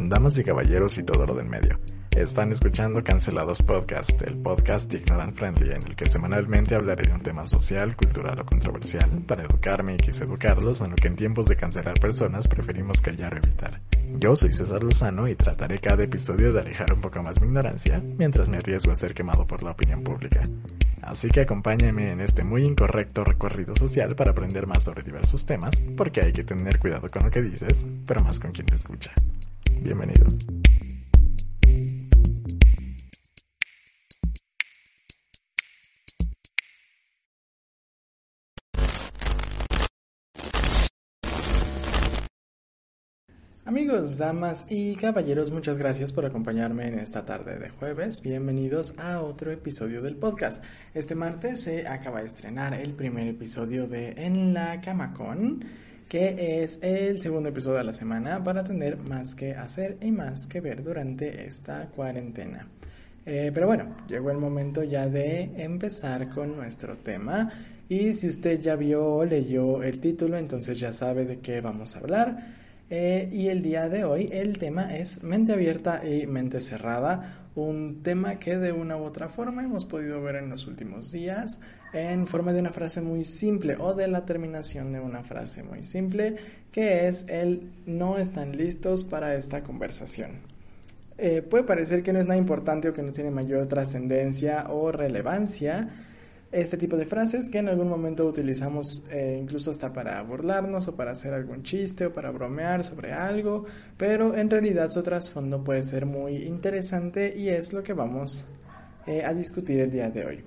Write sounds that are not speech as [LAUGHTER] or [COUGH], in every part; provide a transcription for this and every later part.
Damas y caballeros y todo lo del medio. Están escuchando Cancelados Podcast, el podcast ignorant friendly en el que semanalmente hablaré de un tema social, cultural o controversial para educarme y quise educarlos en lo que en tiempos de cancelar personas preferimos callar o evitar. Yo soy César Lozano y trataré cada episodio de alejar un poco más mi ignorancia mientras me arriesgo a ser quemado por la opinión pública. Así que acompáñenme en este muy incorrecto recorrido social para aprender más sobre diversos temas, porque hay que tener cuidado con lo que dices, pero más con quien te escucha. Bienvenidos. Amigos, damas y caballeros, muchas gracias por acompañarme en esta tarde de jueves. Bienvenidos a otro episodio del podcast. Este martes se acaba de estrenar el primer episodio de En la Cama con, que es el segundo episodio de la semana para tener más que hacer y más que ver durante esta cuarentena. Eh, pero bueno, llegó el momento ya de empezar con nuestro tema. Y si usted ya vio o leyó el título, entonces ya sabe de qué vamos a hablar. Eh, y el día de hoy el tema es mente abierta y mente cerrada, un tema que de una u otra forma hemos podido ver en los últimos días en forma de una frase muy simple o de la terminación de una frase muy simple que es el no están listos para esta conversación. Eh, puede parecer que no es nada importante o que no tiene mayor trascendencia o relevancia, este tipo de frases que en algún momento utilizamos eh, incluso hasta para burlarnos o para hacer algún chiste o para bromear sobre algo, pero en realidad su trasfondo puede ser muy interesante y es lo que vamos eh, a discutir el día de hoy.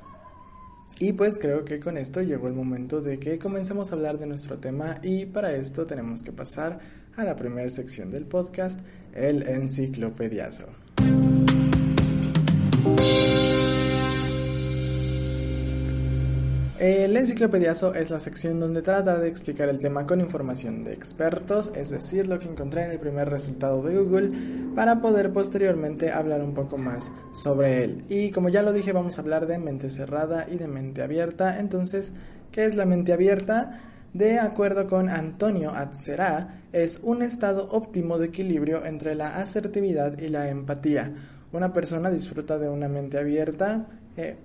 Y pues creo que con esto llegó el momento de que comencemos a hablar de nuestro tema y para esto tenemos que pasar a la primera sección del podcast, el enciclopediazo. El enciclopediazo es la sección donde trata de explicar el tema con información de expertos, es decir, lo que encontré en el primer resultado de Google, para poder posteriormente hablar un poco más sobre él. Y como ya lo dije, vamos a hablar de mente cerrada y de mente abierta. Entonces, ¿qué es la mente abierta? De acuerdo con Antonio Atzera, es un estado óptimo de equilibrio entre la asertividad y la empatía. Una persona disfruta de una mente abierta. Eh,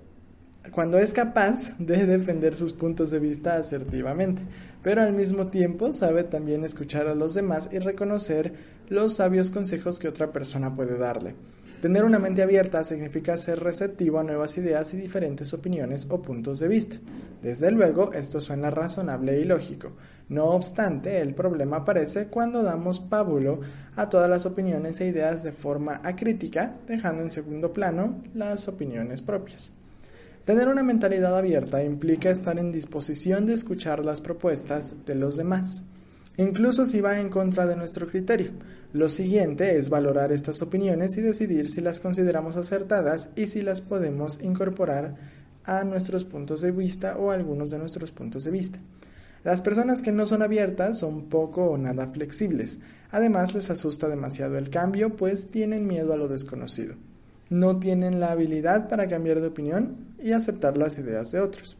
cuando es capaz de defender sus puntos de vista asertivamente, pero al mismo tiempo sabe también escuchar a los demás y reconocer los sabios consejos que otra persona puede darle. Tener una mente abierta significa ser receptivo a nuevas ideas y diferentes opiniones o puntos de vista. Desde luego, esto suena razonable y lógico. No obstante, el problema aparece cuando damos pábulo a todas las opiniones e ideas de forma acrítica, dejando en segundo plano las opiniones propias. Tener una mentalidad abierta implica estar en disposición de escuchar las propuestas de los demás, incluso si va en contra de nuestro criterio. Lo siguiente es valorar estas opiniones y decidir si las consideramos acertadas y si las podemos incorporar a nuestros puntos de vista o a algunos de nuestros puntos de vista. Las personas que no son abiertas son poco o nada flexibles. Además les asusta demasiado el cambio, pues tienen miedo a lo desconocido no tienen la habilidad para cambiar de opinión y aceptar las ideas de otros.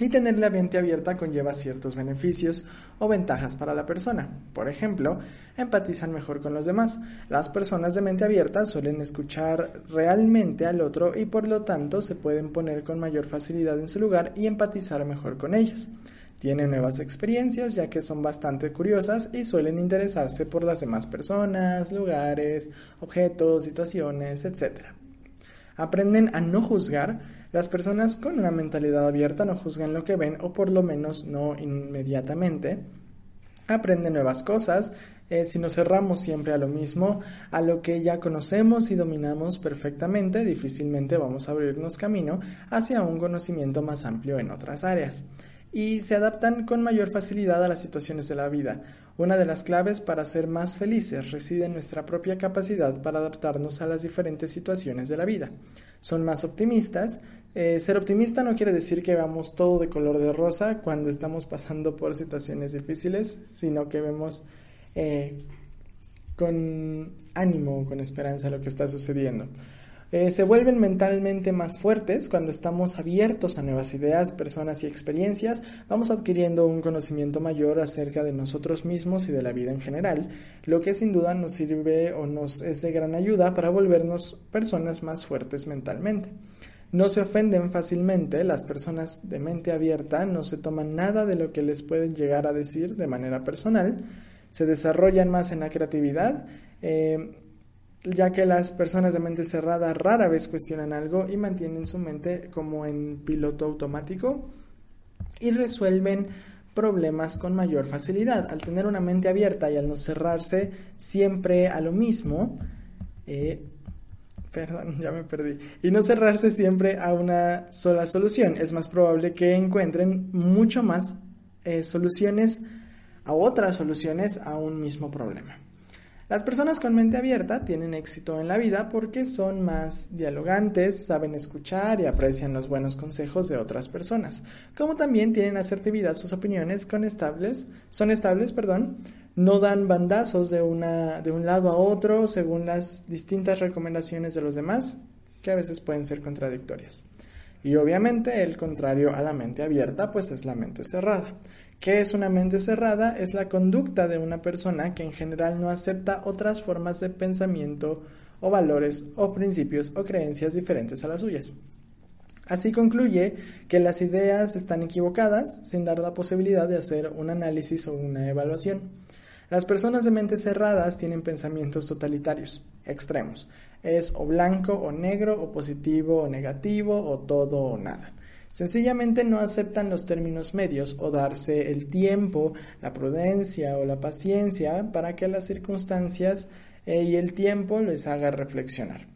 Y tener la mente abierta conlleva ciertos beneficios o ventajas para la persona. Por ejemplo, empatizan mejor con los demás. Las personas de mente abierta suelen escuchar realmente al otro y por lo tanto se pueden poner con mayor facilidad en su lugar y empatizar mejor con ellos. Tienen nuevas experiencias ya que son bastante curiosas y suelen interesarse por las demás personas, lugares, objetos, situaciones, etc. Aprenden a no juzgar. Las personas con una mentalidad abierta no juzgan lo que ven o por lo menos no inmediatamente. Aprenden nuevas cosas. Eh, si nos cerramos siempre a lo mismo, a lo que ya conocemos y dominamos perfectamente, difícilmente vamos a abrirnos camino hacia un conocimiento más amplio en otras áreas. Y se adaptan con mayor facilidad a las situaciones de la vida. Una de las claves para ser más felices reside en nuestra propia capacidad para adaptarnos a las diferentes situaciones de la vida. Son más optimistas. Eh, ser optimista no quiere decir que veamos todo de color de rosa cuando estamos pasando por situaciones difíciles, sino que vemos eh, con ánimo, con esperanza lo que está sucediendo. Eh, se vuelven mentalmente más fuertes cuando estamos abiertos a nuevas ideas, personas y experiencias, vamos adquiriendo un conocimiento mayor acerca de nosotros mismos y de la vida en general, lo que sin duda nos sirve o nos es de gran ayuda para volvernos personas más fuertes mentalmente. No se ofenden fácilmente, las personas de mente abierta no se toman nada de lo que les pueden llegar a decir de manera personal, se desarrollan más en la creatividad, eh, ya que las personas de mente cerrada rara vez cuestionan algo y mantienen su mente como en piloto automático y resuelven problemas con mayor facilidad. Al tener una mente abierta y al no cerrarse siempre a lo mismo, eh, [LAUGHS] perdón, ya me perdí, y no cerrarse siempre a una sola solución, es más probable que encuentren mucho más eh, soluciones a otras soluciones a un mismo problema. Las personas con mente abierta tienen éxito en la vida porque son más dialogantes, saben escuchar y aprecian los buenos consejos de otras personas, como también tienen asertividad, sus opiniones estables, son estables, perdón, no dan bandazos de, una, de un lado a otro según las distintas recomendaciones de los demás, que a veces pueden ser contradictorias. Y obviamente el contrario a la mente abierta pues es la mente cerrada. ¿Qué es una mente cerrada? Es la conducta de una persona que en general no acepta otras formas de pensamiento o valores o principios o creencias diferentes a las suyas. Así concluye que las ideas están equivocadas sin dar la posibilidad de hacer un análisis o una evaluación. Las personas de mentes cerradas tienen pensamientos totalitarios, extremos. Es o blanco o negro, o positivo o negativo, o todo o nada. Sencillamente no aceptan los términos medios o darse el tiempo, la prudencia o la paciencia para que las circunstancias eh, y el tiempo les haga reflexionar.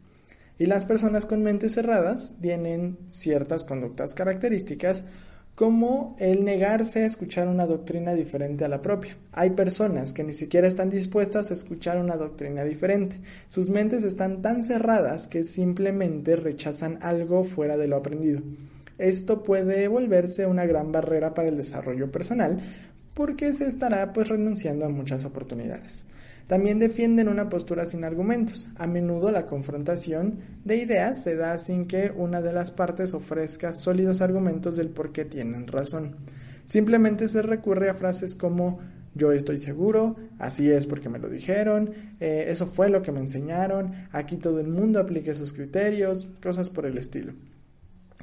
Y las personas con mentes cerradas tienen ciertas conductas características como el negarse a escuchar una doctrina diferente a la propia. Hay personas que ni siquiera están dispuestas a escuchar una doctrina diferente. Sus mentes están tan cerradas que simplemente rechazan algo fuera de lo aprendido. Esto puede volverse una gran barrera para el desarrollo personal porque se estará pues renunciando a muchas oportunidades. También defienden una postura sin argumentos. A menudo la confrontación de ideas se da sin que una de las partes ofrezca sólidos argumentos del por qué tienen razón. Simplemente se recurre a frases como yo estoy seguro, así es porque me lo dijeron, eh, eso fue lo que me enseñaron, aquí todo el mundo aplique sus criterios, cosas por el estilo.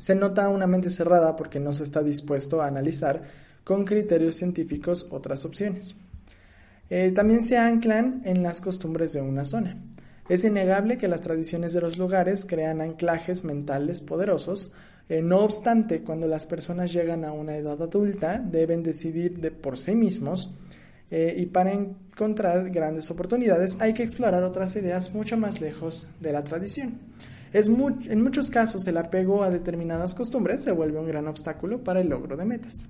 Se nota una mente cerrada porque no se está dispuesto a analizar con criterios científicos otras opciones. Eh, también se anclan en las costumbres de una zona. Es innegable que las tradiciones de los lugares crean anclajes mentales poderosos. Eh, no obstante, cuando las personas llegan a una edad adulta, deben decidir de por sí mismos eh, y para encontrar grandes oportunidades hay que explorar otras ideas mucho más lejos de la tradición. Es en muchos casos el apego a determinadas costumbres se vuelve un gran obstáculo para el logro de metas.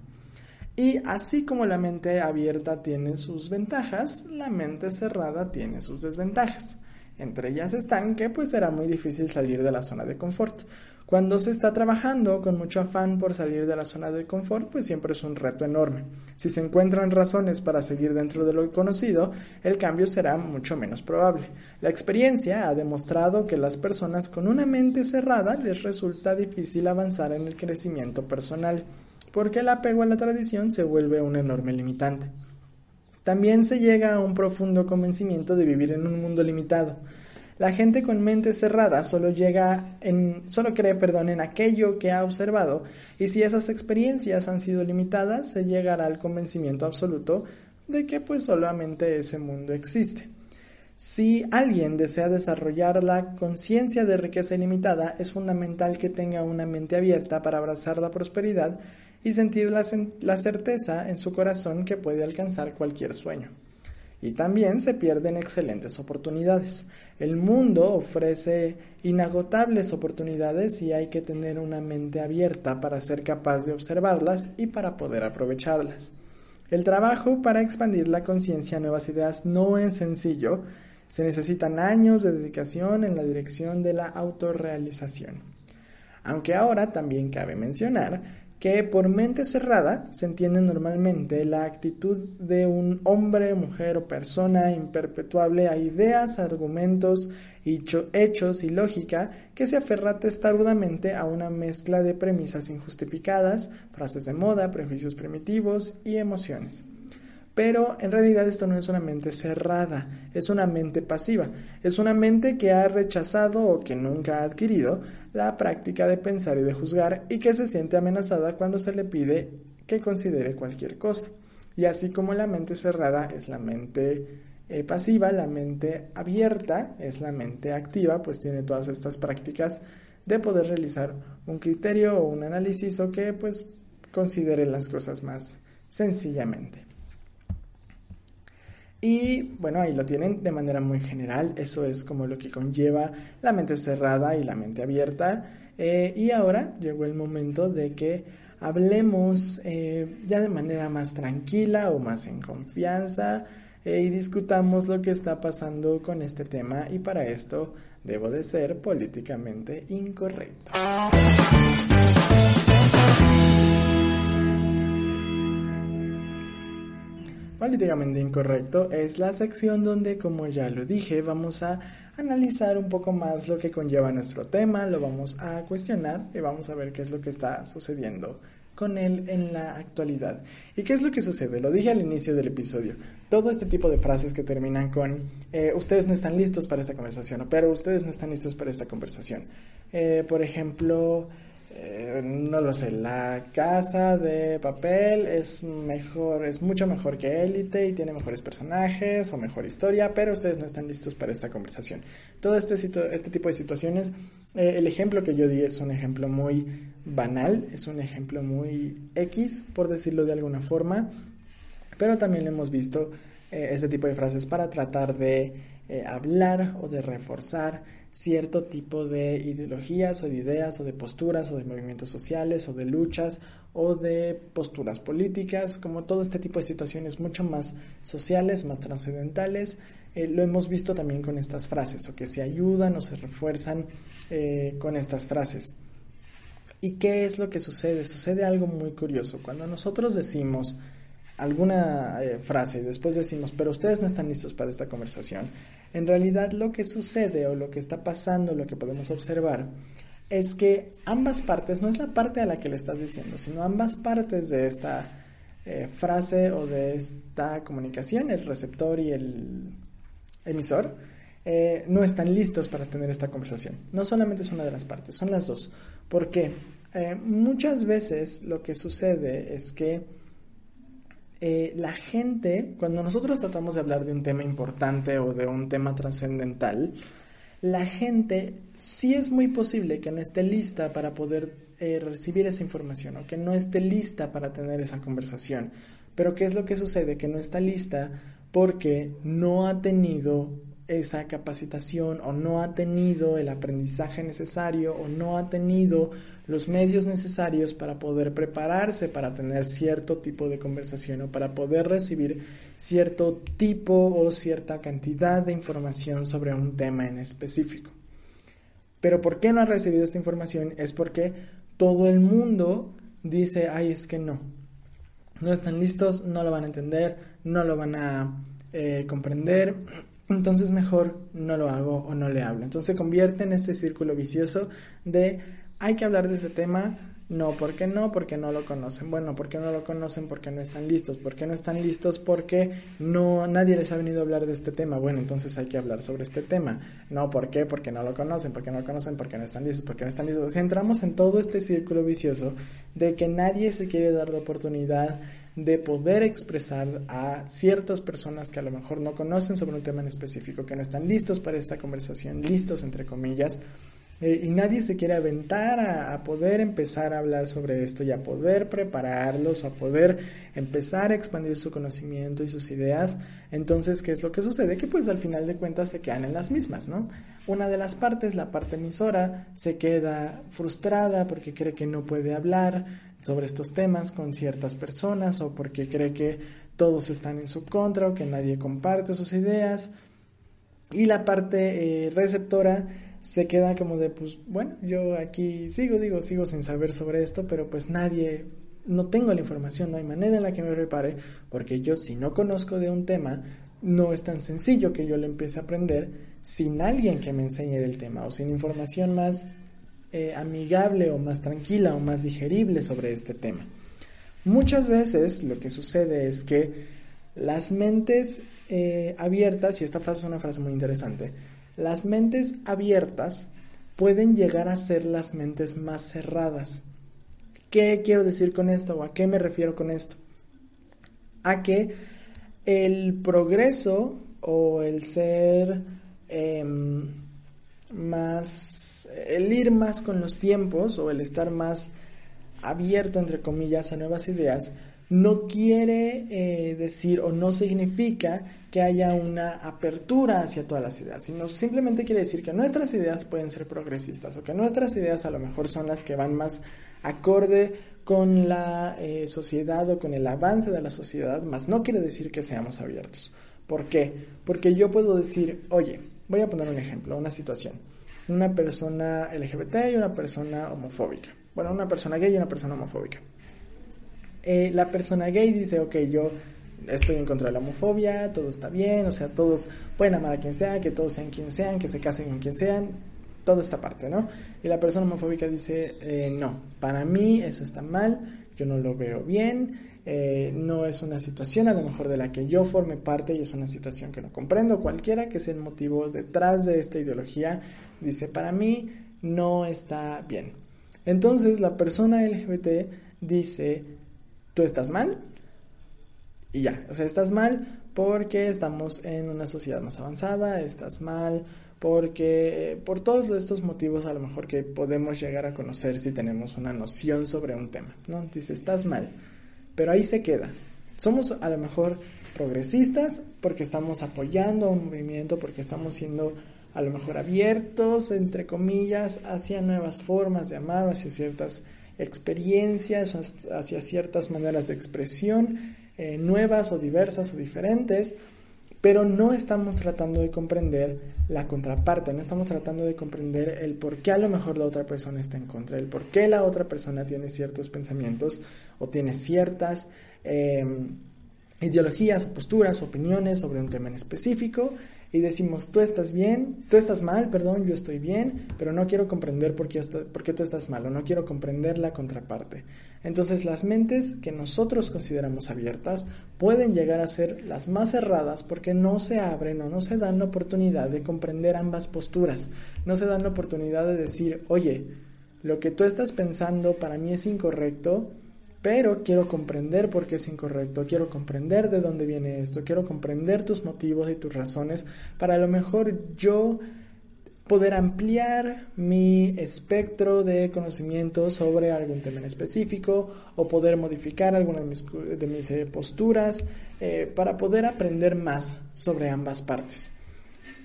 Y así como la mente abierta tiene sus ventajas, la mente cerrada tiene sus desventajas. Entre ellas están que pues será muy difícil salir de la zona de confort. Cuando se está trabajando con mucho afán por salir de la zona de confort, pues siempre es un reto enorme. Si se encuentran razones para seguir dentro de lo conocido, el cambio será mucho menos probable. La experiencia ha demostrado que las personas con una mente cerrada les resulta difícil avanzar en el crecimiento personal, porque el apego a la tradición se vuelve un enorme limitante. También se llega a un profundo convencimiento de vivir en un mundo limitado. La gente con mente cerrada solo llega en, solo cree, perdón, en aquello que ha observado, y si esas experiencias han sido limitadas, se llegará al convencimiento absoluto de que pues solamente ese mundo existe. Si alguien desea desarrollar la conciencia de riqueza ilimitada, es fundamental que tenga una mente abierta para abrazar la prosperidad y sentir la, certeza en su corazón que puede alcanzar cualquier sueño. Y también se pierden excelentes oportunidades. El mundo ofrece inagotables oportunidades y hay que tener una mente abierta para ser capaz de observarlas y para poder aprovecharlas. El trabajo para expandir la conciencia a nuevas ideas no es sencillo, se necesitan años de dedicación en la dirección de la autorrealización. Aunque ahora también cabe mencionar que por mente cerrada se entiende normalmente la actitud de un hombre, mujer o persona imperpetuable a ideas, argumentos, hechos y lógica que se aferra testarudamente a una mezcla de premisas injustificadas, frases de moda, prejuicios primitivos y emociones. Pero en realidad esto no es una mente cerrada, es una mente pasiva, es una mente que ha rechazado o que nunca ha adquirido la práctica de pensar y de juzgar y que se siente amenazada cuando se le pide que considere cualquier cosa. Y así como la mente cerrada es la mente eh, pasiva, la mente abierta es la mente activa, pues tiene todas estas prácticas de poder realizar un criterio o un análisis o que pues considere las cosas más sencillamente. Y bueno, ahí lo tienen de manera muy general, eso es como lo que conlleva la mente cerrada y la mente abierta. Eh, y ahora llegó el momento de que hablemos eh, ya de manera más tranquila o más en confianza eh, y discutamos lo que está pasando con este tema y para esto debo de ser políticamente incorrecto. Políticamente Incorrecto es la sección donde, como ya lo dije, vamos a analizar un poco más lo que conlleva nuestro tema, lo vamos a cuestionar y vamos a ver qué es lo que está sucediendo con él en la actualidad. ¿Y qué es lo que sucede? Lo dije al inicio del episodio. Todo este tipo de frases que terminan con eh, ustedes no están listos para esta conversación, pero ustedes no están listos para esta conversación. Eh, por ejemplo, eh, no lo sé, la casa de papel es mejor, es mucho mejor que Élite y tiene mejores personajes o mejor historia, pero ustedes no están listos para esta conversación. Todo este, este tipo de situaciones, eh, el ejemplo que yo di es un ejemplo muy banal, es un ejemplo muy X, por decirlo de alguna forma, pero también hemos visto eh, este tipo de frases para tratar de hablar o de reforzar cierto tipo de ideologías o de ideas o de posturas o de movimientos sociales o de luchas o de posturas políticas, como todo este tipo de situaciones mucho más sociales, más trascendentales. Eh, lo hemos visto también con estas frases o que se ayudan o se refuerzan eh, con estas frases. ¿Y qué es lo que sucede? Sucede algo muy curioso. Cuando nosotros decimos alguna eh, frase y después decimos, pero ustedes no están listos para esta conversación, en realidad lo que sucede o lo que está pasando, lo que podemos observar, es que ambas partes, no es la parte a la que le estás diciendo, sino ambas partes de esta eh, frase o de esta comunicación, el receptor y el emisor, eh, no están listos para tener esta conversación. No solamente es una de las partes, son las dos. Porque muchas veces lo que sucede es que eh, la gente, cuando nosotros tratamos de hablar de un tema importante o de un tema trascendental, la gente sí es muy posible que no esté lista para poder eh, recibir esa información o que no esté lista para tener esa conversación. Pero ¿qué es lo que sucede? Que no está lista porque no ha tenido esa capacitación o no ha tenido el aprendizaje necesario o no ha tenido los medios necesarios para poder prepararse para tener cierto tipo de conversación o para poder recibir cierto tipo o cierta cantidad de información sobre un tema en específico. Pero ¿por qué no ha recibido esta información? Es porque todo el mundo dice, ay, es que no. No están listos, no lo van a entender, no lo van a eh, comprender entonces mejor no lo hago o no le hablo. Entonces se convierte en este círculo vicioso de hay que hablar de ese tema, no, ¿por qué no? Porque no lo conocen. Bueno, ¿por qué no lo conocen? Porque no están listos. ¿Por qué no están listos? Porque no nadie les ha venido a hablar de este tema. Bueno, entonces hay que hablar sobre este tema. No, ¿por qué? Porque no lo conocen, porque no lo conocen, porque no están listos, porque no están listos. O entramos en todo este círculo vicioso de que nadie se quiere dar la oportunidad de poder expresar a ciertas personas que a lo mejor no conocen sobre un tema en específico, que no están listos para esta conversación, listos entre comillas, Eh, y nadie se quiere aventar a, poder empezar a hablar sobre esto y a poder prepararlos, a poder empezar a expandir su conocimiento y sus ideas. Entonces, ¿qué es lo que sucede? Que pues al final de cuentas se quedan en las mismas, ¿no? Una de las partes, la parte emisora, se queda frustrada porque cree que no puede hablar sobre estos temas con ciertas personas o porque cree que todos están en su contra o que nadie comparte sus ideas. Y la parte eh, receptora se queda como de, pues bueno, yo aquí sigo, digo, sigo sin saber sobre esto, pero pues nadie, no tengo la información, no hay manera en la que me prepare, porque yo si no conozco de un tema, no es tan sencillo que yo lo empiece a aprender sin alguien que me enseñe del tema o sin información más eh, amigable o más tranquila o más digerible sobre este tema. Muchas veces lo que sucede es que las mentes eh, abiertas, y esta frase es una frase muy interesante, las mentes abiertas pueden llegar a ser las mentes más cerradas. ¿Qué quiero decir con esto o a qué me refiero con esto? A que el progreso o el ser em, más, el ir más con los tiempos o el estar más abierto, entre comillas, a nuevas ideas, no quiere eh, decir o no significa que haya una apertura hacia todas las ideas, sino simplemente quiere decir que nuestras ideas pueden ser progresistas o que nuestras ideas a lo mejor son las que van más acorde con la eh, sociedad o con el avance de la sociedad, más no quiere decir que seamos abiertos. ¿Por qué? Porque yo puedo decir, oye, voy a poner un ejemplo, una situación. Una persona LGBT y una persona homofóbica. Bueno, una persona gay y una persona homofóbica. Eh, la persona gay dice, ok, yo estoy en contra de la homofobia, todo está bien, o sea, todos pueden amar a quien sea, que todos sean quien sean, que se casen con quien sean, toda esta parte, ¿no? Y la persona homofóbica dice, eh, no, para mí eso está mal, yo no lo veo bien, eh, no es una situación a lo mejor de la que yo forme parte y es una situación que no comprendo. Cualquiera que sea el motivo detrás de esta ideología, dice, para mí no está bien. Entonces la persona LGBT dice, tú estás mal y ya, o sea, estás mal porque estamos en una sociedad más avanzada, estás mal porque por todos estos motivos a lo mejor que podemos llegar a conocer si tenemos una noción sobre un tema, ¿no? Dice, estás mal, pero ahí se queda. Somos a lo mejor progresistas porque estamos apoyando a un movimiento, porque estamos siendo a lo mejor abiertos, entre comillas, hacia nuevas formas de amar, hacia ciertas experiencias, hacia ciertas maneras de expresión eh, nuevas o diversas o diferentes, pero no estamos tratando de comprender la contraparte, no estamos tratando de comprender el por qué a lo mejor la otra persona está en contra, el por qué la otra persona tiene ciertos pensamientos o tiene ciertas em, ideologías, posturas, opiniones sobre un tema en específico y decimos, tú estás bien, tú estás mal, perdón, yo estoy bien, pero no quiero comprender por qué, por qué tú estás mal o no quiero comprender la contraparte. Entonces las mentes que nosotros consideramos abiertas pueden llegar a ser las más cerradas porque no se abren o no se dan la oportunidad de comprender ambas posturas, no se dan la oportunidad de decir, oye, lo que tú estás pensando para mí es incorrecto, pero quiero comprender por qué es incorrecto, quiero comprender de dónde viene esto, quiero comprender tus motivos y tus razones para a lo mejor yo poder ampliar mi espectro de conocimiento sobre algún tema en específico o poder modificar alguna de mis, de mis eh, posturas eh, para poder aprender más sobre ambas partes.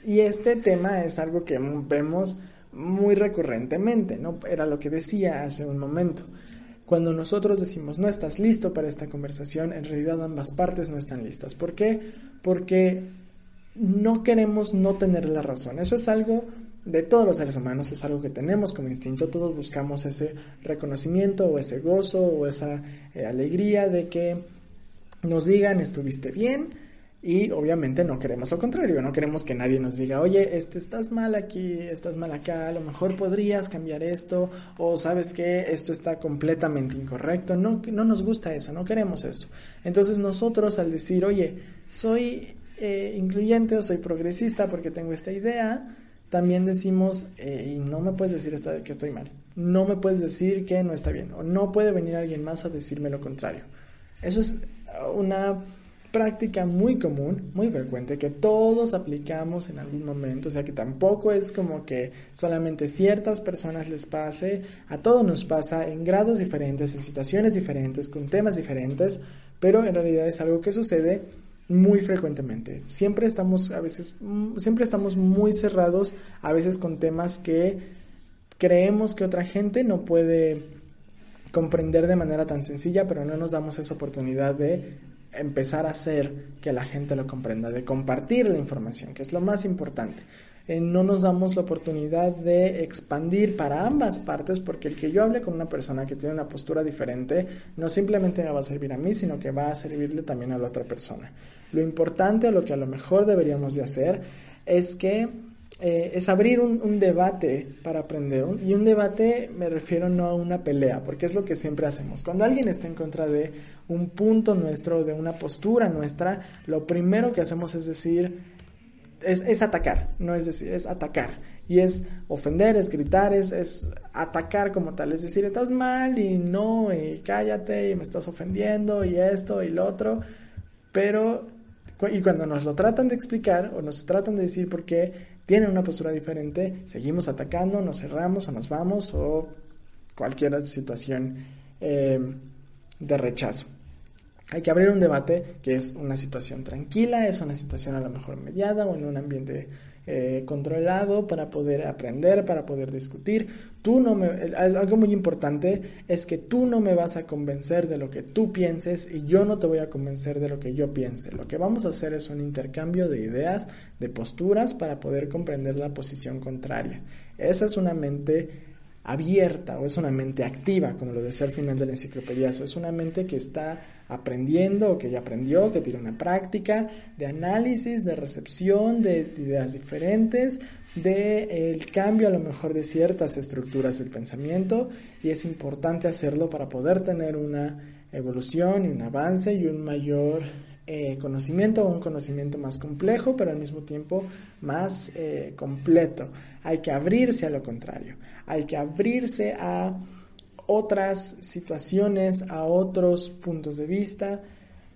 Y este tema es algo que vemos muy recurrentemente, ¿no? Era lo que decía hace un momento. Cuando nosotros decimos no estás listo para esta conversación, en realidad ambas partes no están listas. ¿Por qué? Porque no queremos no tener la razón. Eso es algo de todos los seres humanos, es algo que tenemos como instinto. Todos buscamos ese reconocimiento o ese gozo o esa eh, alegría de que nos digan estuviste bien, y obviamente no queremos lo contrario, no queremos que nadie nos diga, oye, este, estás mal aquí, estás mal acá, a lo mejor podrías cambiar esto, o sabes que esto está completamente incorrecto. No, no nos gusta eso, no queremos esto. Entonces nosotros al decir, oye, soy eh, incluyente o soy progresista porque tengo esta idea, también decimos, eh, y no me puedes decir esta, que estoy mal, no me puedes decir que no está bien, o no puede venir alguien más a decirme lo contrario. Eso es una práctica muy común, muy frecuente, que todos aplicamos en algún momento, o sea que tampoco es como que solamente ciertas personas les pase, a todos nos pasa en grados diferentes, en situaciones diferentes, con temas diferentes, pero en realidad es algo que sucede muy frecuentemente. Siempre estamos a veces mm, siempre estamos muy cerrados a veces con temas que creemos que otra gente no puede comprender de manera tan sencilla, pero no nos damos esa oportunidad de empezar a hacer que la gente lo comprenda, de compartir la información, que es lo más importante. Eh, no nos damos la oportunidad de expandir para ambas partes, porque el que yo hable con una persona que tiene una postura diferente, no simplemente me va a servir a mí, sino que va a servirle también a la otra persona. Lo importante o lo que a lo mejor deberíamos de hacer es que eh, es abrir un, debate para aprender. y un debate me refiero no a una pelea, porque es lo que siempre hacemos. Cuando alguien está en contra de un punto nuestro, de una postura nuestra, lo primero que hacemos es decir, es, atacar, no es decir, es atacar. Y es ofender, es gritar, es, es atacar como tal. Es decir, estás mal y no, y cállate, y me estás ofendiendo, y esto, y lo otro. Pero, y cuando nos lo tratan de explicar, o nos tratan de decir por qué, tienen una postura diferente, seguimos atacando, nos cerramos o nos vamos o cualquier situación eh, de rechazo. Hay que abrir un debate que es una situación tranquila, es una situación a lo mejor mediada o en un ambiente eh, controlado para poder aprender, para poder discutir. Tú no me, algo muy importante es que tú no me vas a convencer de lo que tú pienses y yo no te voy a convencer de lo que yo piense. Lo que vamos a hacer es un intercambio de ideas, de posturas para poder comprender la posición contraria. Esa es una mente abierta o es una mente activa, como lo decía al final de la enciclopedia. es una mente que está aprendiendo o que ya aprendió, que tiene una práctica de análisis, de recepción de ideas diferentes, de el cambio a lo mejor de ciertas estructuras del pensamiento y es importante hacerlo para poder tener una evolución y un avance y un mayor eh, conocimiento, un conocimiento más complejo, pero al mismo tiempo más eh, completo. Hay que abrirse a lo contrario, hay que abrirse a otras situaciones, a otros puntos de vista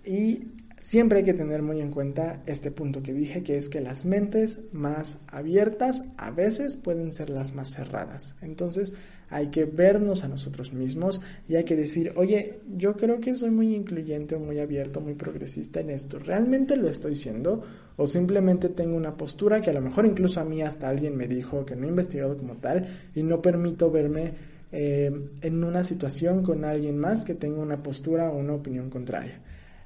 y siempre hay que tener muy en cuenta este punto que dije, que es que las mentes más abiertas a veces pueden ser las más cerradas. Entonces hay que vernos a nosotros mismos y hay que decir, oye, yo creo que soy muy incluyente, muy abierto, muy progresista en esto. ¿Realmente lo estoy siendo? ¿O simplemente tengo una postura que a lo mejor incluso a mí hasta alguien me dijo que no he investigado como tal y no permito verme eh, en una situación con alguien más que tenga una postura o una opinión contraria?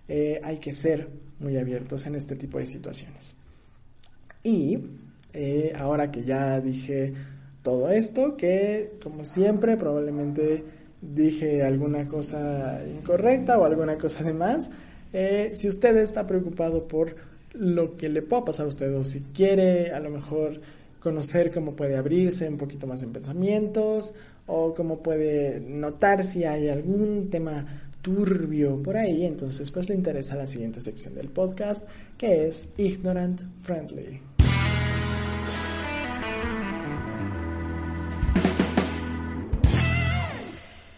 Eh, hay que ser muy abiertos en este tipo de situaciones. Y eh, ahora que ya dije todo esto, que como siempre probablemente dije alguna cosa incorrecta o alguna cosa de más, eh, si usted está preocupado por lo que le pueda pasar a usted o si quiere a lo mejor conocer cómo puede abrirse un poquito más en pensamientos o cómo puede notar si hay algún tema turbio por ahí, entonces pues le interesa la siguiente sección del podcast que es Ignorant Friendly.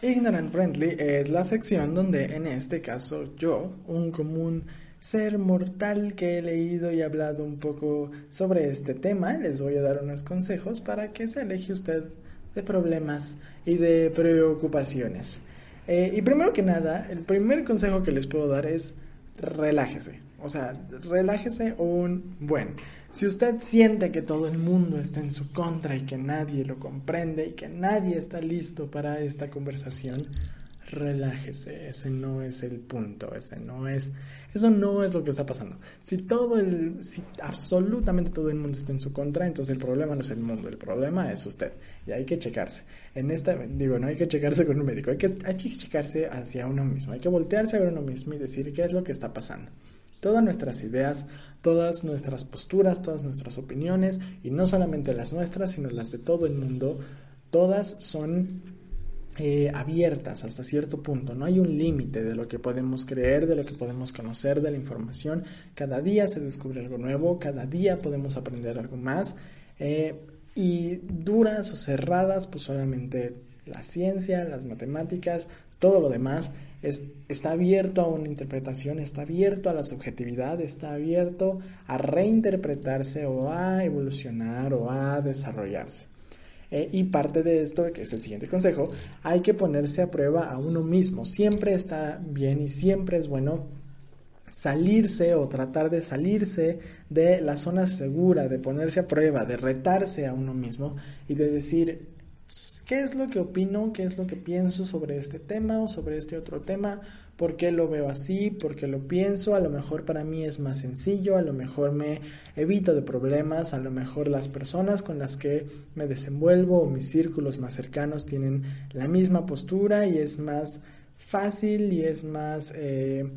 Ignorant Friendly es la sección donde en este caso yo, un común ser mortal que he leído y hablado un poco sobre este tema, les voy a dar unos consejos para que se aleje usted de problemas y de preocupaciones. Eh, y primero que nada, el primer consejo que les puedo dar es relájese. O sea, relájese un buen. Si usted siente que todo el mundo está en su contra y que nadie lo comprende y que nadie está listo para esta conversación, relájese, ese no es el punto, ese no es, eso no es lo que está pasando. Si todo el, si absolutamente todo el mundo está en su contra, entonces el problema no es el mundo, el problema es usted. Y hay que checarse. En esta, digo, no hay que checarse con un médico, hay que, hay que checarse hacia uno mismo, hay que voltearse a ver uno mismo y decir qué es lo que está pasando. Todas nuestras ideas, todas nuestras posturas, todas nuestras opiniones, y no solamente las nuestras, sino las de todo el mundo, todas son eh, abiertas hasta cierto punto. No hay un límite de lo que podemos creer, de lo que podemos conocer, de la información. Cada día se descubre algo nuevo, cada día podemos aprender algo más. Eh, y duras o cerradas, pues solamente la ciencia, las matemáticas, todo lo demás es, está abierto a una interpretación, está abierto a la subjetividad, está abierto a reinterpretarse o a evolucionar o a desarrollarse. Eh, y parte de esto, que es el siguiente consejo, hay que ponerse a prueba a uno mismo. Siempre está bien y siempre es bueno salirse o tratar de salirse de la zona segura, de ponerse a prueba, de retarse a uno mismo y de decir, ¿qué es lo que opino? ¿Qué es lo que pienso sobre este tema o sobre este otro tema? ¿Por qué lo veo así? ¿Por qué lo pienso? A lo mejor para mí es más sencillo, a lo mejor me evito de problemas, a lo mejor las personas con las que me desenvuelvo o mis círculos más cercanos tienen la misma postura y es más fácil y es más... Eh,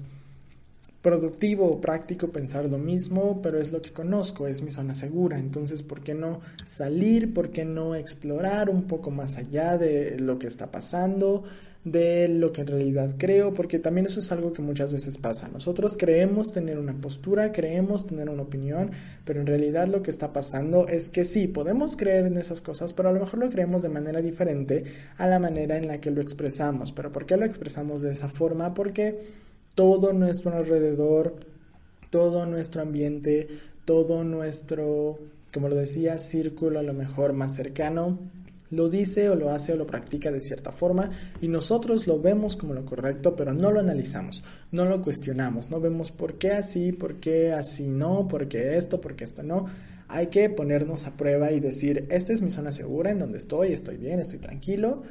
productivo o práctico pensar lo mismo, pero es lo que conozco, es mi zona segura. Entonces, ¿por qué no salir? ¿Por qué no explorar un poco más allá de lo que está pasando? De lo que en realidad creo, porque también eso es algo que muchas veces pasa. Nosotros creemos tener una postura, creemos tener una opinión, pero en realidad lo que está pasando es que sí, podemos creer en esas cosas, pero a lo mejor lo creemos de manera diferente a la manera en la que lo expresamos. ¿Pero por qué lo expresamos de esa forma? Porque todo nuestro alrededor, todo nuestro ambiente, todo nuestro, como lo decía, círculo a lo mejor más cercano, lo dice o lo hace o lo practica de cierta forma y nosotros lo vemos como lo correcto, pero no lo analizamos, no lo cuestionamos, no vemos por qué así, por qué así no, por qué esto, por qué esto no. Hay que ponernos a prueba y decir, esta es mi zona segura en donde estoy, estoy bien, estoy tranquilo,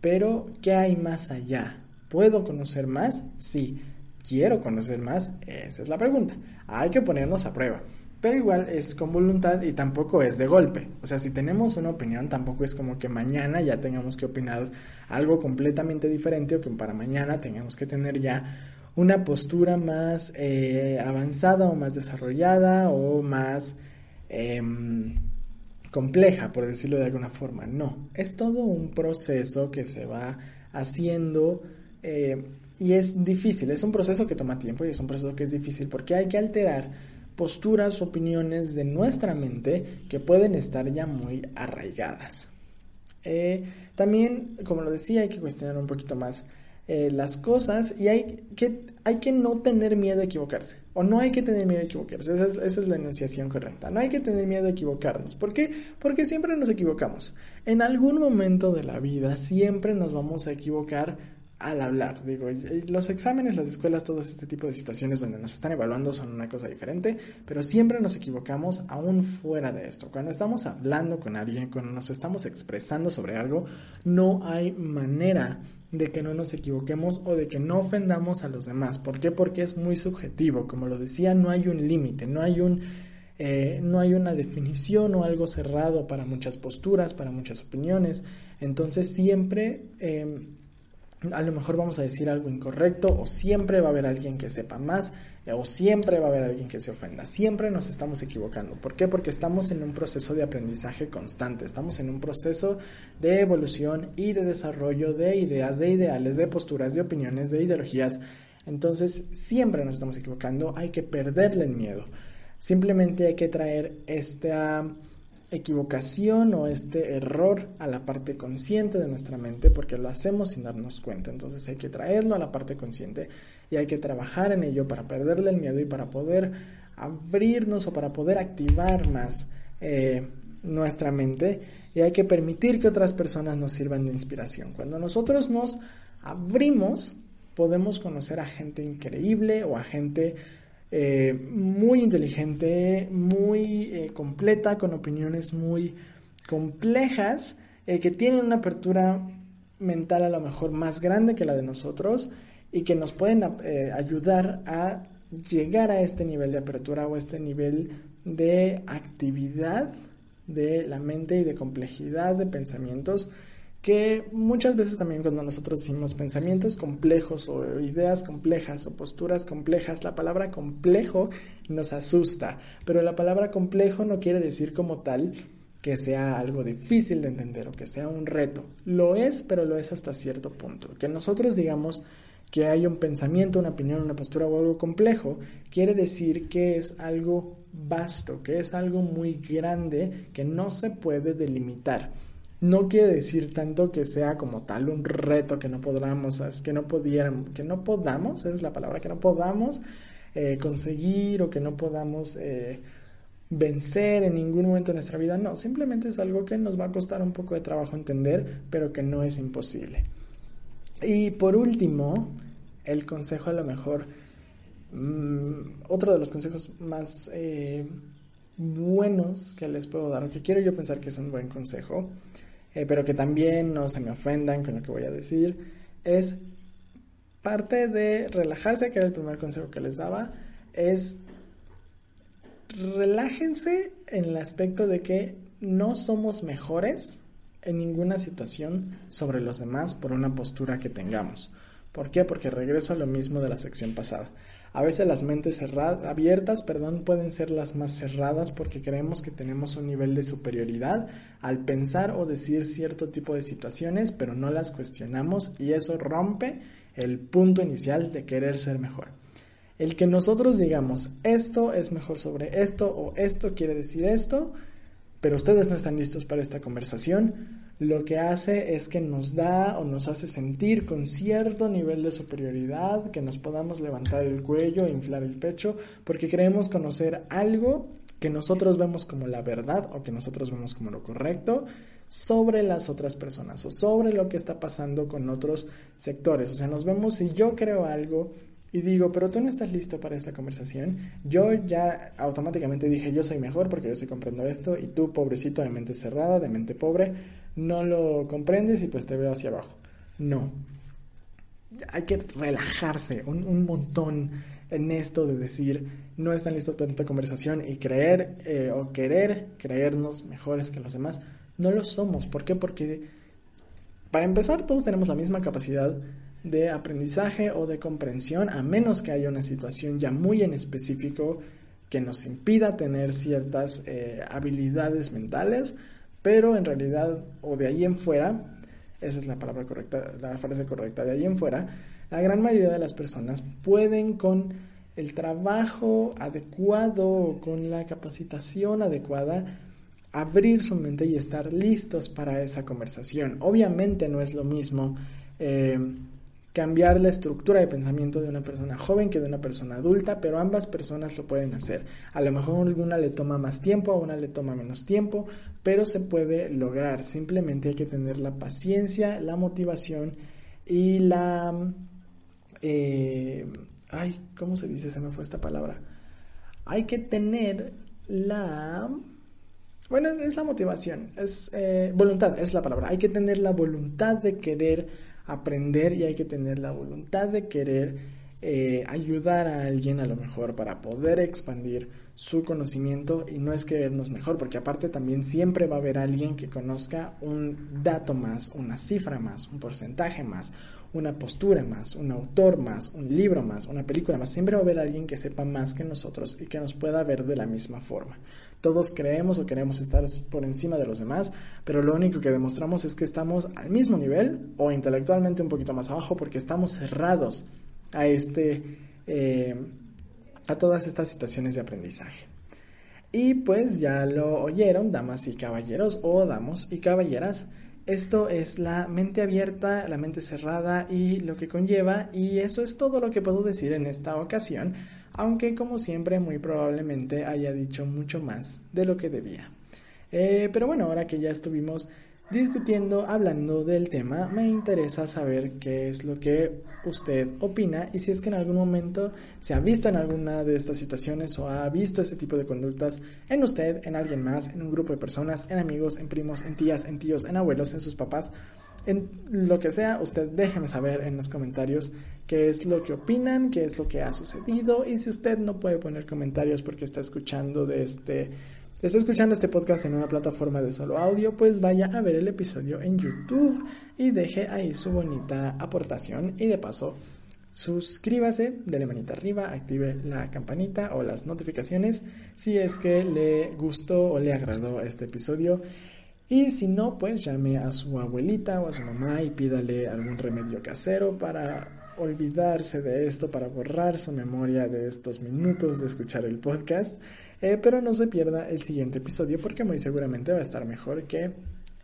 pero ¿qué hay más allá? ¿Puedo conocer más? Sí. ¿Quiero conocer más? Esa es la pregunta. Hay que ponernos a prueba. Pero igual es con voluntad y tampoco es de golpe. O sea, si tenemos una opinión, tampoco es como que mañana ya tengamos que opinar algo completamente diferente o que para mañana tengamos que tener ya una postura más eh, avanzada o más desarrollada o más em, compleja, por decirlo de alguna forma. No, es todo un proceso que se va haciendo eh, y es difícil, es un proceso que toma tiempo y es un proceso que es difícil porque hay que alterar posturas, opiniones de nuestra mente que pueden estar ya muy arraigadas. Eh, también, como lo decía, hay que cuestionar un poquito más eh, las cosas y hay que, hay que no tener miedo a equivocarse. O no hay que tener miedo a equivocarse. Esa es, esa es la enunciación correcta. No hay que tener miedo a equivocarnos. ¿Por qué? Porque siempre nos equivocamos. En algún momento de la vida siempre nos vamos a equivocar al hablar. Digo, los exámenes, las escuelas, todo este tipo de situaciones donde nos están evaluando son una cosa diferente, pero siempre nos equivocamos aún fuera de esto. Cuando estamos hablando con alguien, cuando nos estamos expresando sobre algo, no hay manera de que no nos equivoquemos o de que no ofendamos a los demás. ¿Por qué? Porque es muy subjetivo. Como lo decía, no hay un límite, no hay un... Eh, no hay una definición o algo cerrado para muchas posturas, para muchas opiniones. Entonces siempre em, a lo mejor vamos a decir algo incorrecto o siempre va a haber alguien que sepa más o siempre va a haber alguien que se ofenda. Siempre nos estamos equivocando. ¿Por qué? Porque estamos en un proceso de aprendizaje constante, estamos en un proceso de evolución y de desarrollo de ideas, de ideales, de posturas, de opiniones, de ideologías. Entonces siempre nos estamos equivocando, hay que perderle el miedo. Simplemente hay que traer esta equivocación o este error a la parte consciente de nuestra mente porque lo hacemos sin darnos cuenta. Entonces hay que traerlo a la parte consciente y hay que trabajar en ello para perderle el miedo y para poder abrirnos o para poder activar más eh, nuestra mente y hay que permitir que otras personas nos sirvan de inspiración. Cuando nosotros nos abrimos, podemos conocer a gente increíble o a gente eh, muy inteligente, muy eh, completa, con opiniones muy complejas, eh, que tienen una apertura mental a lo mejor más grande que la de nosotros y que nos pueden ayudar a llegar a este nivel de apertura o este nivel de actividad de la mente y de complejidad de pensamientos que muchas veces también cuando nosotros decimos pensamientos complejos o ideas complejas o posturas complejas, la palabra complejo nos asusta, pero la palabra complejo no quiere decir como tal que sea algo difícil de entender o que sea un reto. Lo es, pero lo es hasta cierto punto. Que nosotros digamos que hay un pensamiento, una opinión, una postura o algo complejo, quiere decir que es algo vasto, que es algo muy grande que no se puede delimitar no quiere decir tanto que sea como tal un reto que no podamos, que no pudiéramos, que no podamos, es la palabra, que no podamos eh, conseguir o que no podamos eh, vencer en ningún momento de nuestra vida. No, simplemente es algo que nos va a costar un poco de trabajo entender, pero que no es imposible. Y por último, el consejo a lo mejor, mm, otro de los consejos más eh, buenos que les puedo dar, que quiero yo pensar que es un buen consejo, eh, pero que también no se me ofendan con lo que voy a decir, es parte de relajarse, que era el primer consejo que les daba, es relájense en el aspecto de que no somos mejores en ninguna situación sobre los demás por una postura que tengamos. ¿Por qué? Porque regreso a lo mismo de la sección pasada. A veces las mentes abiertas, perdón, pueden ser las más cerradas porque creemos que tenemos un nivel de superioridad al pensar o decir cierto tipo de situaciones, pero no las cuestionamos y eso rompe el punto inicial de querer ser mejor. El que nosotros digamos esto es mejor sobre esto o esto quiere decir esto, pero ustedes no están listos para esta conversación, lo que hace es que nos da o nos hace sentir con cierto nivel de superioridad, que nos podamos levantar el cuello, inflar el pecho, porque creemos conocer algo que nosotros vemos como la verdad o que nosotros vemos como lo correcto sobre las otras personas o sobre lo que está pasando con otros sectores. O sea, nos vemos si yo creo algo y digo, pero tú no estás listo para esta conversación, yo ya automáticamente dije, yo soy mejor porque yo sí comprendo esto y tú, pobrecito de mente cerrada, de mente pobre, no lo comprendes y pues te veo hacia abajo. No. Hay que relajarse un, montón en esto de decir, no están listos para esta conversación y creer eh, o querer creernos mejores que los demás. No lo somos. ¿Por qué? Porque para empezar todos tenemos la misma capacidad de aprendizaje o de comprensión, a menos que haya una situación ya muy en específico que nos impida tener ciertas eh, habilidades mentales, pero en realidad, o de ahí en fuera, esa es la palabra correcta, la frase correcta, de ahí en fuera, la gran mayoría de las personas pueden con el trabajo adecuado, con la capacitación adecuada, abrir su mente y estar listos para esa conversación. Obviamente no es lo mismo eh, cambiar la estructura de pensamiento de una persona joven que de una persona adulta, pero ambas personas lo pueden hacer. A lo mejor a alguna le toma más tiempo, a una le toma menos tiempo, pero se puede lograr. Simplemente hay que tener la paciencia, la motivación y la... Eh, ay, ¿cómo se dice? Se me fue esta palabra. Hay que tener la... Bueno, es la motivación, es eh, voluntad, es la palabra. Hay que tener la voluntad de querer aprender y hay que tener la voluntad de querer eh, ayudar a alguien a lo mejor para poder expandir su conocimiento y no es creernos mejor, porque aparte también siempre va a haber alguien que conozca un dato más, una cifra más, un porcentaje más, una postura más, un autor más, un libro más, una película más. Siempre va a haber alguien que sepa más que nosotros y que nos pueda ver de la misma forma. Todos creemos o queremos estar por encima de los demás, pero lo único que demostramos es que estamos al mismo nivel o intelectualmente un poquito más abajo porque estamos cerrados a este... Eh, a todas estas situaciones de aprendizaje. Y pues ya lo oyeron, damas y caballeros, o damos y caballeras. Esto es la mente abierta, la mente cerrada y lo que conlleva, y eso es todo lo que puedo decir en esta ocasión, aunque como siempre muy probablemente haya dicho mucho más de lo que debía. Eh, pero bueno, ahora que ya estuvimos discutiendo, hablando del tema, me interesa saber qué es lo que usted opina y si es que en algún momento se ha visto en alguna de estas situaciones o ha visto ese tipo de conductas en usted, en alguien más, en un grupo de personas, en amigos, en primos, en tías, en tíos, en abuelos, en sus papás, en lo que sea, usted déjeme saber en los comentarios qué es lo que opinan, qué es lo que ha sucedido y si usted no puede poner comentarios porque está escuchando de este está escuchando este podcast en una plataforma de solo audio, pues vaya a ver el episodio en YouTube y deje ahí su bonita aportación y de paso suscríbase, dele manita arriba, active la campanita o las notificaciones si es que le gustó o le agradó este episodio. Y si no, pues llame a su abuelita o a su mamá y pídale algún remedio casero para olvidarse de esto, para borrar su memoria de estos minutos de escuchar el podcast. Eh, pero no se pierda el siguiente episodio porque muy seguramente va a estar mejor que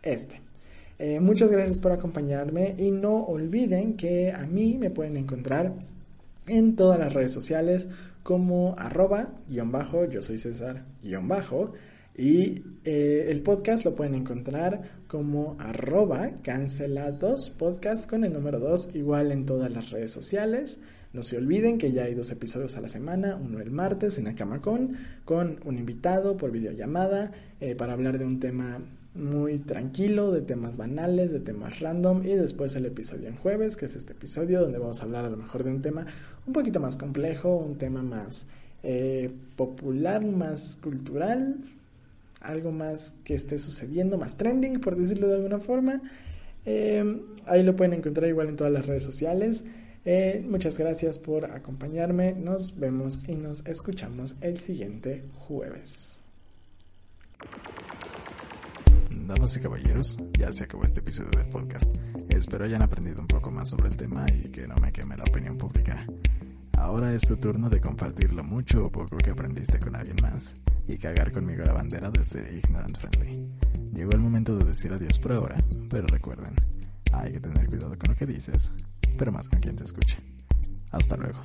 este. Eh, muchas gracias por acompañarme y no olviden que a mí me pueden encontrar en todas las redes sociales como arroba guion bajo, yo soy César guion bajo. Y eh, el podcast lo pueden encontrar como arroba cancelados podcast con el número 2 igual en todas las redes sociales. No se olviden que ya hay dos episodios a la semana, uno el martes en Acamacón con un invitado por videollamada eh, para hablar de un tema muy tranquilo, de temas banales, de temas random y después el episodio en jueves, que es este episodio donde vamos a hablar a lo mejor de un tema un poquito más complejo, un tema más eh, popular, más cultural, algo más que esté sucediendo, más trending, por decirlo de alguna forma. Eh, ahí lo pueden encontrar igual en todas las redes sociales. Eh, muchas gracias por acompañarme. Nos vemos y nos escuchamos el siguiente jueves. Damas y caballeros, ya se acabó este episodio del podcast. Espero hayan aprendido un poco más sobre el tema y que no me queme la opinión pública. Ahora es tu turno de compartir lo mucho o poco que aprendiste con alguien más y cagar conmigo la bandera desde Ignorant Friendly. Llegó el momento de decir adiós por ahora, pero recuerden, hay que tener cuidado con lo que dices pero más con quien te escuche. Hasta luego.